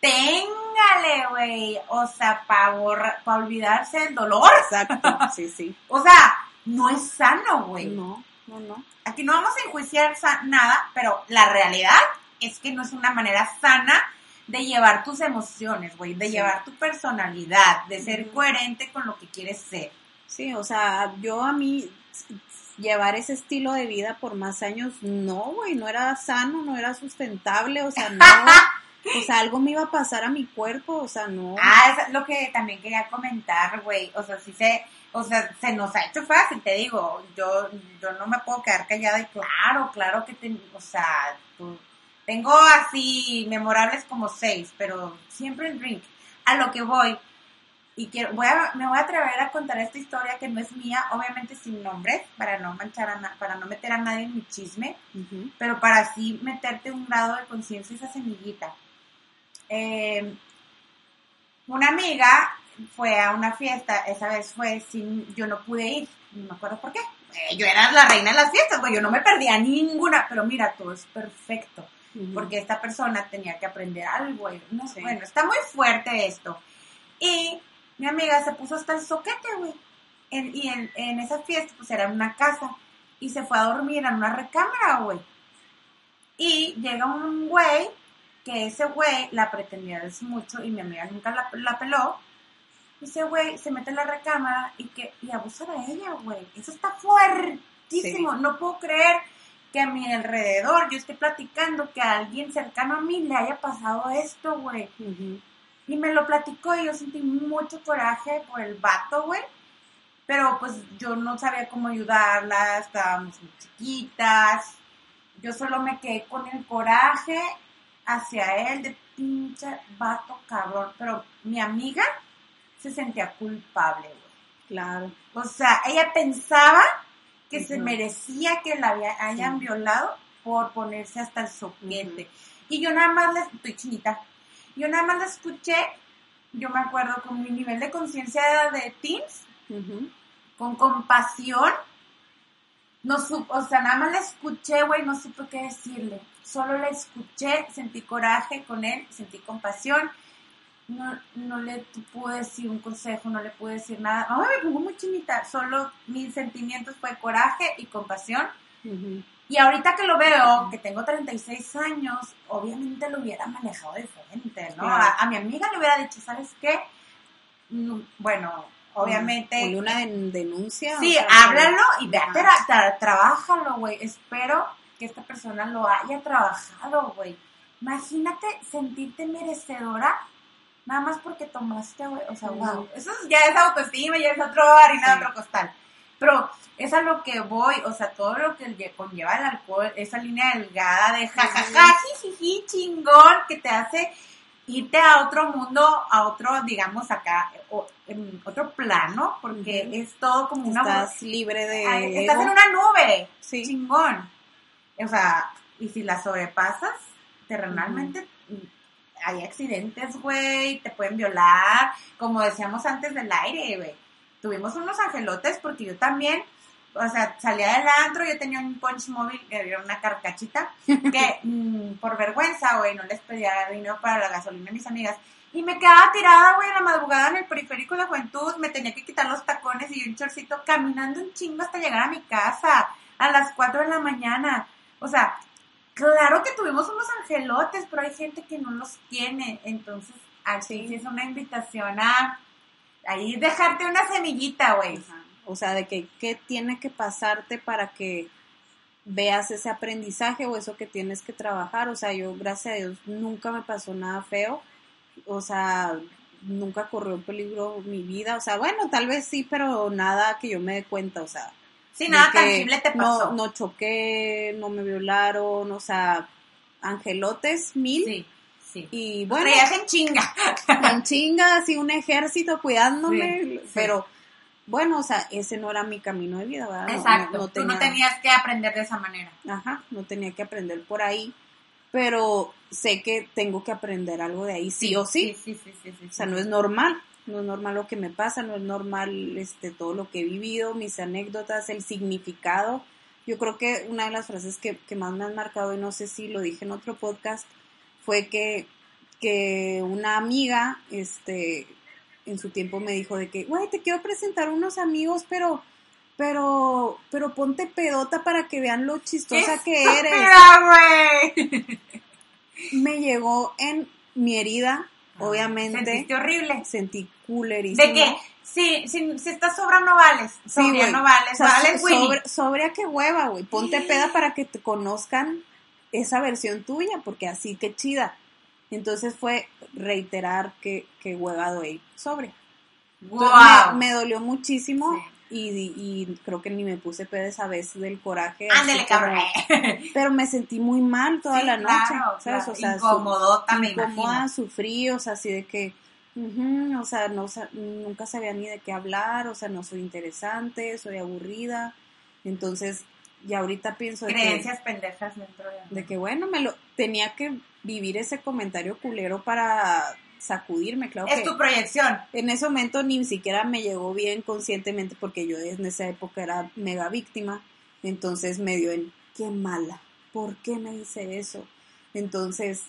téngale, güey. O sea, para pa olvidarse del dolor.
Exacto, (laughs) sí, sí.
o sea, no es sano, güey.
No, no, no.
Aquí no vamos a enjuiciar nada, pero la realidad es que no es una manera sana de llevar tus emociones, güey, de llevar tu personalidad, de ser coherente con lo que quieres ser.
Sí, o sea, yo a mí llevar ese estilo de vida por más años, no, güey, no era sano, no era sustentable, o sea, no, (laughs) o sea, algo me iba a pasar a mi cuerpo, o sea, no.
Ah, es lo que también quería comentar, güey, o sea, sí se, o sea, se nos ha hecho fácil, te digo, yo, yo no me puedo quedar callada y claro, claro que, te, o sea, tengo así memorables como seis, pero siempre en drink. A lo que voy, y quiero, voy a, me voy a atrever a contar esta historia que no es mía, obviamente sin nombres, para no manchar a para no meter a nadie en mi chisme, pero para así meterte un grado de conciencia esa semillita. Em, una amiga fue a una fiesta, esa vez fue sin, yo no pude ir, no me acuerdo por qué. Eh, yo era la reina de las fiestas, pues yo no me perdía ninguna, pero mira, todo es perfecto, porque esta persona tenía que aprender algo, no sé, bueno, está muy fuerte esto. Y mi amiga se puso hasta el soquete, güey. y en, en, esa fiesta, pues era una casa. Y se fue a dormir en una recámara, güey. Y llega un güey, que ese güey la pretendía mucho y mi amiga nunca la, la peló. Y ese güey se mete en la recámara y que y abusa de ella, güey. Eso está fuertísimo. No puedo creer que a mi alrededor yo esté platicando que a alguien cercano a mí le haya pasado esto, güey. Y me lo platicó y yo sentí mucho coraje por el vato, güey. Pero pues yo no sabía cómo ayudarla, estábamos muy chiquitas. Yo solo me quedé con el coraje hacia él de pinche vato cabrón. Pero mi amiga se sentía culpable, güey.
Claro.
O sea, ella pensaba que se merecía que la hayan violado por ponerse hasta el soquete. Y yo nada más le estoy chinita yo nada más la escuché, yo me acuerdo con mi nivel de conciencia de teens, con compasión, no supo, o sea, nada más la escuché, güey, no supe qué decirle. Solo la escuché, sentí coraje con él, sentí compasión. No, no le pude decir un consejo, no le pude decir nada. Ay, me pongo muy chinita. Solo mis sentimientos fue coraje y compasión. Y ahorita que lo veo, que tengo 36 años, obviamente lo hubiera manejado diferente, ¿no? A, mi amiga le hubiera dicho, ¿sabes qué? Mm, bueno, obviamente...
Con una denuncia.
Sí, háblalo y ve, tra trabájalo, güey. Espero que esta persona lo haya trabajado, güey. Imagínate sentirte merecedora nada más porque tomaste, güey. O sea, wow. Eso ya es autoestima, ya es otro harina de otro costal. Pero es a lo que voy, o sea, todo lo que conlleva el alcohol, esa línea delgada de jajaja, jijiji, chingón, que te hace irte a otro mundo, a otro, digamos, acá, en otro plano, porque es todo como una...
Estás libre de...
estás en una nube, sí. chingón. O sea, y si la sobrepasas, terrenalmente... Hay accidentes, güey, te pueden violar, como decíamos antes del aire, güey tuvimos unos angelotes porque yo también, o sea, salía del antro, yo tenía un punch móvil, que era una carcachita, (laughs) que mm, por vergüenza, güey, no les pedía dinero para la gasolina a mis amigas. Y me quedaba tirada, güey, en la madrugada en el periférico de la juventud, me tenía que quitar los tacones y un chorcito caminando un chingo hasta llegar a mi casa a las 4 de la mañana. O sea, claro que tuvimos unos angelotes, pero hay gente que no los tiene. Entonces, así sí. es una invitación a ahí dejarte una semillita, güey.
O sea, de que qué tiene que pasarte para que veas ese aprendizaje o eso que tienes que trabajar. O sea, yo, gracias a Dios, nunca me pasó nada feo. O sea, nunca corrió peligro mi vida. O sea, bueno, tal vez sí, pero nada que yo me dé cuenta. O sea,
sí, nada tangible te pasó.
No, no choqué, no me violaron, o sea, angelotes mil. Sí. Y bueno.
en chinga.
En chinga, así un ejército cuidándome, pero bueno, o sea, ese no era mi camino de vida, ¿verdad?
Exacto. No, Tú no tenías que aprender de esa manera.
Ajá, no tenía que aprender por ahí, pero sé que tengo que aprender algo de ahí, sí, o sí.
Sí, sí, sí,
O sea, no es normal. no es normal lo que me pasa, no es normal este, todo lo que he vivido, mis anécdotas, el significado. Yo creo que una de las frases que, que más me han marcado, y no sé si lo dije en otro podcast, fue que, que una amiga, este, en su tiempo me dijo de que, güey, te quiero presentar unos amigos, pero, pero, pero ponte pedota para que vean lo chistosa que eres.
güey!
Me llegó en mi herida, obviamente.
Sentiste horrible.
Sentí coolerísimo.
¿De qué? Si, si, si estás sobra, no vales. Sobria, no vales.
O sea,
vales, Winnie.
sobre, sobria que hueva, güey. Ponte peda para que te conozcan esa versión tuya, porque así que chida. Entonces fue reiterar que, que hueva doy sobre.
¡Wow!
Me, me dolió muchísimo
Sí.
y, y creo que ni me puse peda esa vez del coraje.
Ándele, cabrón.
Pero me sentí muy mal toda
Sí,
la noche,
claro,
¿sabes?
claro.
O sea, su-
Incomodota, me
incómoda, sufrí, o sea, así de que, o sea, no, nunca sabía ni de qué hablar, o sea, no soy interesante, soy aburrida, entonces, ya ahorita pienso de que,
Creencias pendejas dentro de...
de que, bueno, me lo, tenía que vivir ese comentario culero para sacudirme, claro
Es
que
tu proyección.
en ese momento ni siquiera me llegó bien conscientemente porque yo en esa época era mega víctima, entonces me dio en qué mala, ¿por qué me hice eso? Entonces,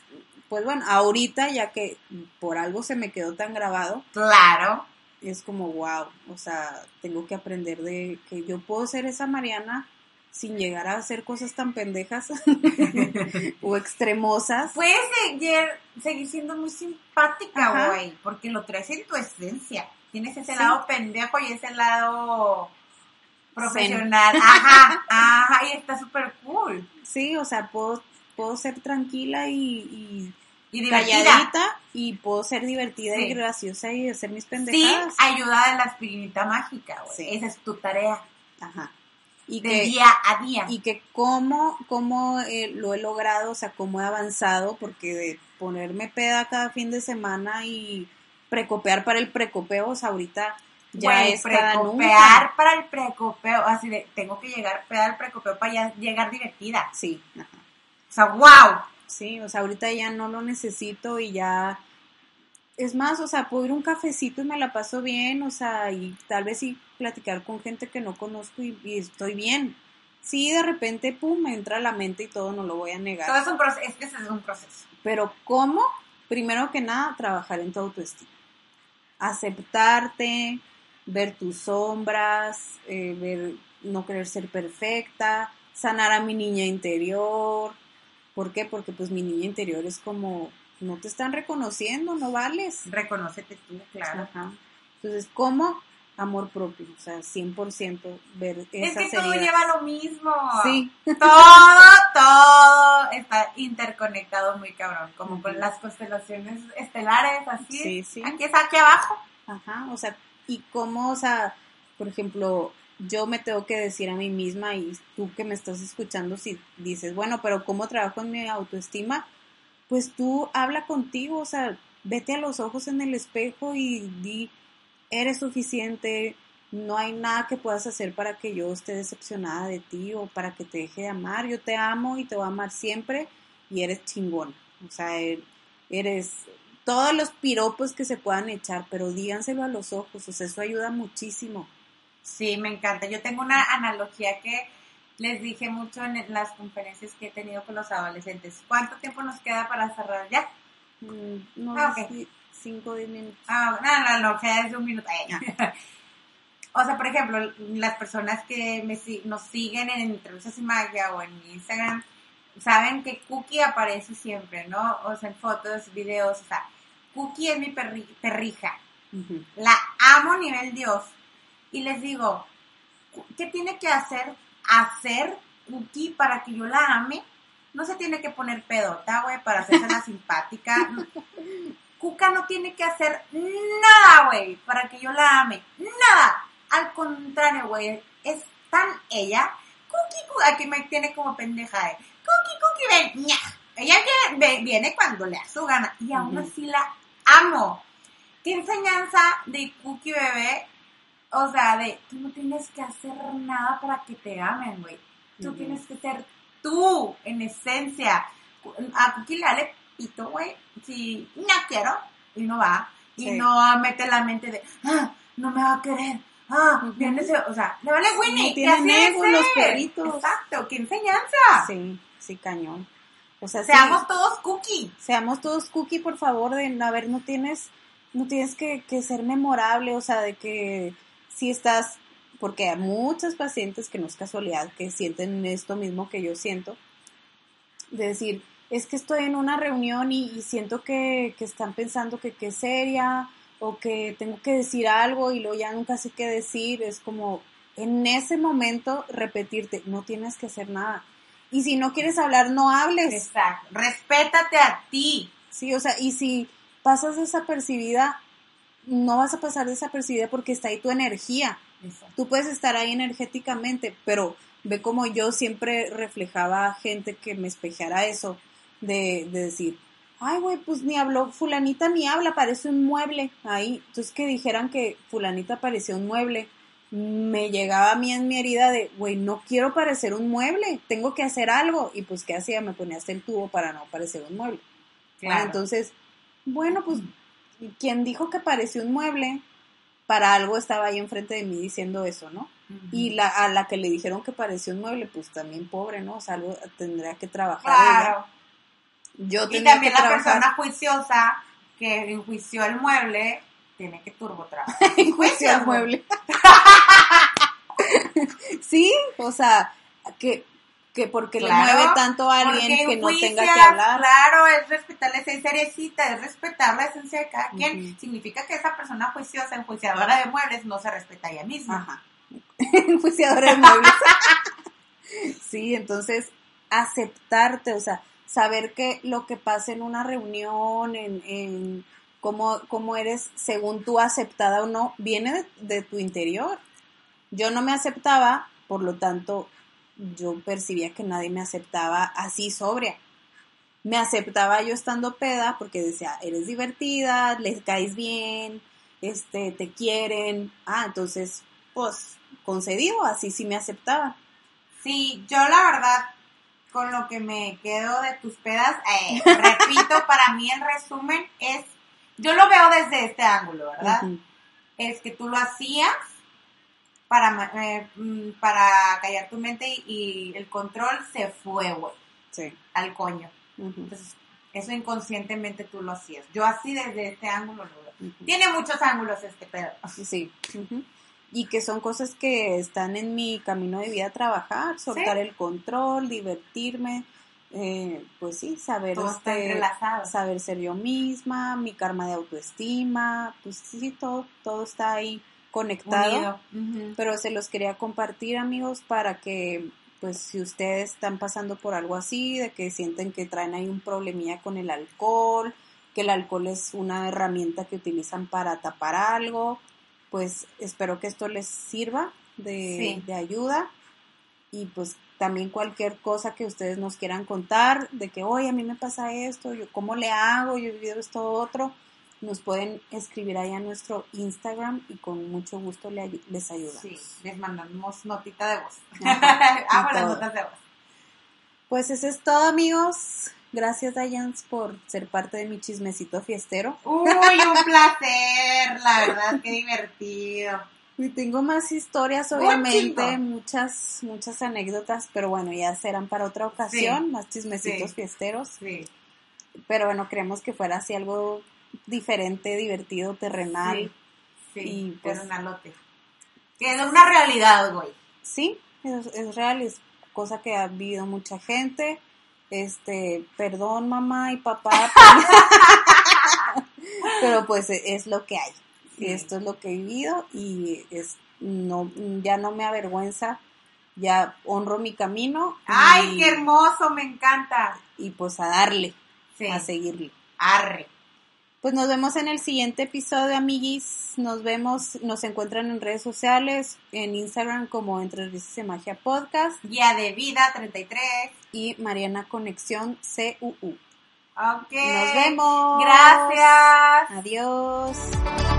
pues bueno, ahorita ya que por algo se me quedó tan grabado,
Claro.
es como wow, o sea, tengo que aprender de que yo puedo ser esa Mariana sin llegar a hacer cosas tan pendejas (laughs) o extremosas.
Puedes seguir, seguir siendo muy simpática, güey, porque lo traes en tu esencia. Tienes ese
Sí.
lado pendejo y ese lado profesional. Ajá, (laughs) ajá, y está súper cool.
Sí, o sea, puedo, puedo ser tranquila y, y
Y
calladita y puedo ser divertida y
Sí.
graciosa y hacer mis
Sí,
pendejadas.
ayuda de la aspirinita mágica, güey.
Sí.
Esa es tu tarea
Ajá. Y
del
que,
día a día.
y que cómo, cómo eh, lo he logrado, o sea, cómo he avanzado, porque de ponerme peda cada fin de semana y precopear para el precopeo, o sea, ahorita ya es cada
precopear
nunca.
para el precopeo. Así de, tengo que llegar peda al precopeo para ya llegar divertida.
Sí, ajá.
O sea, wow.
Sí, o sea, ahorita ya no lo necesito y ya... Es más, o sea, puedo ir a un cafecito y me la paso bien, o sea, y tal vez sí platicar con gente que no conozco y, y estoy bien. Sí, de repente, pum, me entra a la mente y todo, no lo voy a negar.
Todo es un proceso. Es que ese es un proceso.
Pero ¿cómo? Primero que nada, trabajar en tu autoestima. Aceptarte, ver tus sombras, eh, ver no querer ser perfecta, sanar a mi niña interior. ¿Por qué? Porque pues mi niña interior es como, no te están reconociendo, no vales.
Reconócete tú, claro.
Ajá. Entonces, ¿cómo? Amor propio, o sea, 100% ver
Es
esas
que todo lleva lo mismo.
Sí, (laughs)
Todo, todo está interconectado muy cabrón. Como con las constelaciones estelares, así.
Sí, sí.
Aquí es aquí abajo.
Ajá, o sea, y cómo, o sea, por ejemplo, yo me tengo que decir a mí misma y tú que me estás escuchando, si dices, bueno, pero ¿cómo trabajo en mi autoestima? Pues tú habla contigo, o sea, vete a los ojos en el espejo y di, eres suficiente, no hay nada que puedas hacer para que yo esté decepcionada de ti o para que te deje de amar. Yo te amo y te voy a amar siempre y eres chingona. O sea, e, eres todos los piropos que se puedan echar, pero díganselo a los ojos, o sea, eso ayuda muchísimo.
Sí, me encanta. Yo tengo una analogía que les dije mucho en las conferencias que he tenido con los adolescentes. ¿Cuánto tiempo nos queda para cerrar ya?
Mm, no,
ah, okay.
sí. 5 o 10 minutos.
Ah, no, no, no, que es un minuto. (laughs) O sea, por ejemplo, las personas que me, nos siguen en Entrevistas y Magia o en mi Instagram, saben que Cookie aparece siempre, ¿no? O sea, en fotos, videos, o sea, Cookie es mi perri perrija. La amo a nivel Dios. Y les digo, ¿qué tiene que hacer? Hacer Cookie para que yo la ame. No se tiene que poner pedota, güey, para hacerse la (laughs) simpática. Cuca no tiene que hacer nada, güey, para que yo la ame. Nada. Al contrario, güey, es tan ella. Cookie, Cookie, aquí me tiene como pendeja de, Cookie, Cookie, ven, ña. Ella viene, cuando le da su gana. Y aún así la amo. ¿Qué enseñanza de Cookie Bebé? O sea, de tú no tienes que hacer nada para que te amen, güey. Tú tienes que ser tú, en esencia. A Cookie le vale pito, güey. Si no quiero, y no va. y
Sí.
no mete la mente de, ah, no me va a querer. Ah, o sea, le vale Winnie. Y
ego
es
los perritos.
Exacto, qué enseñanza.
Sí, sí, cañón. O sea, sí,
Seamos todos cookie.
seamos todos cookie, por favor, de, a ver, no tienes, no tienes que, que ser memorable, o sea, de que si estás, porque hay muchos pacientes que no es casualidad, que sienten esto mismo que yo siento, de decir, es que estoy en una reunión y, y siento que, que están pensando que qué seria, o que tengo que decir algo y luego ya nunca sé qué decir, es como en ese momento repetirte, no tienes que hacer nada. Y si no quieres hablar, no hables.
Exacto. Respétate a ti.
Sí, o sea, y si pasas desapercibida, no vas a pasar desapercibida porque está ahí tu energía. Tú puedes estar ahí energéticamente, pero ve como yo siempre reflejaba a gente que me espejara eso, de, de decir, ay, güey, pues ni habló, fulanita ni habla, parece un mueble ahí. Entonces que dijeran que fulanita parecía un mueble, me llegaba a mí en mi herida de, güey, no quiero parecer un mueble, tengo que hacer algo. Y pues, ¿qué hacía? Me ponía hasta el tubo para no parecer un mueble.
Claro.
Ah, entonces, bueno, pues quien dijo que parecía un mueble, para algo estaba ahí enfrente de mí diciendo eso, ¿no? Y la, a la que le dijeron que parecía un mueble, pues también pobre, ¿no? O sea, algo tendría que trabajar.
Claro.
ella. Yo
Y también
que
la
trabajar
persona juiciosa que enjuició el mueble tiene que turbo trabajar. (laughs)
en juicio al mueble. (laughs) sí, o sea, que, que porque
Claro,
le mueve tanto a alguien que no tenga que hablar.
Claro, es respetar la esencia es respetar la esencia de cada quien. Significa que esa persona juiciosa, enjuiciadora de muebles, no se respeta a ella misma.
Ajá. (laughs) Enjuiciadora de muebles. sí, entonces, aceptarte, o sea, saber que lo que pasa en una reunión, en, en cómo, cómo eres según tú aceptada o no, viene de, de tu interior. Yo no me aceptaba, por lo tanto, yo percibía que nadie me aceptaba así sobria. Me aceptaba yo estando peda porque decía, eres divertida, les caes bien, este, te quieren. Ah, entonces, pues, concedido, así sí me aceptaba.
Sí, yo la verdad, con lo que me quedo de tus pedas, eh, repito, (laughs) para mí el resumen es, yo lo veo desde este ángulo, ¿verdad? Es que tú lo hacías para, eh, mm, para callar tu mente y, y el control se fue, güey,
Sí.
al coño. Entonces, eso inconscientemente tú lo hacías. Yo así desde este ángulo lo veo. Tiene muchos ángulos este pedo.
Sí. Y que son cosas que están en mi camino de vida trabajar, soltar el control, divertirme, eh, pues sí, saber este, saber ser yo misma, mi karma de autoestima, pues sí, todo, todo está ahí conectado. Pero se los quería compartir, amigos, para que, pues, si ustedes están pasando por algo así, de que sienten que traen ahí un problemilla con el alcohol, que el alcohol es una herramienta que utilizan para tapar algo, pues espero que esto les sirva de,
Sí.
de ayuda. Y pues también cualquier cosa que ustedes nos quieran contar, de que, oye, a mí me pasa esto, yo cómo le hago, yo he vivido esto otro, nos pueden escribir ahí a nuestro Instagram y con mucho gusto les ayudamos.
Sí, les mandamos notita de voz.
Ajá, (laughs)
las
todo.
notas de voz.
Pues eso es todo, amigos. Gracias, Dayans, por ser parte de mi chismecito fiestero.
Uy, un (laughs) placer, la verdad, qué divertido.
Y tengo más historias, obviamente, muchas, muchas anécdotas, pero bueno, ya serán para otra ocasión,
Sí,
más chismecitos
sí.
fiesteros.
Sí,
Pero bueno, creemos que fuera así algo diferente, divertido, terrenal.
sí,
Y, pues-
terrenalote. Que es una realidad, güey.
Sí, es, es real, es cosa que ha vivido mucha gente. Este, perdón mamá y papá, (laughs) pero pues es lo que hay.
Sí.
Y esto es lo que he vivido y es no ya no me avergüenza, ya honro mi camino.
Ay,
y,
qué hermoso, me encanta.
y pues a darle,
Sí,
a seguirle.
arre.
Pues nos vemos en el siguiente episodio, amiguis. Nos vemos, nos encuentran en redes sociales, en Instagram como Entre Risas y Magia Podcast
Guía de vida 33.
Y Mariana Conexión CUU.
Ok.
Nos vemos.
Gracias.
Adiós.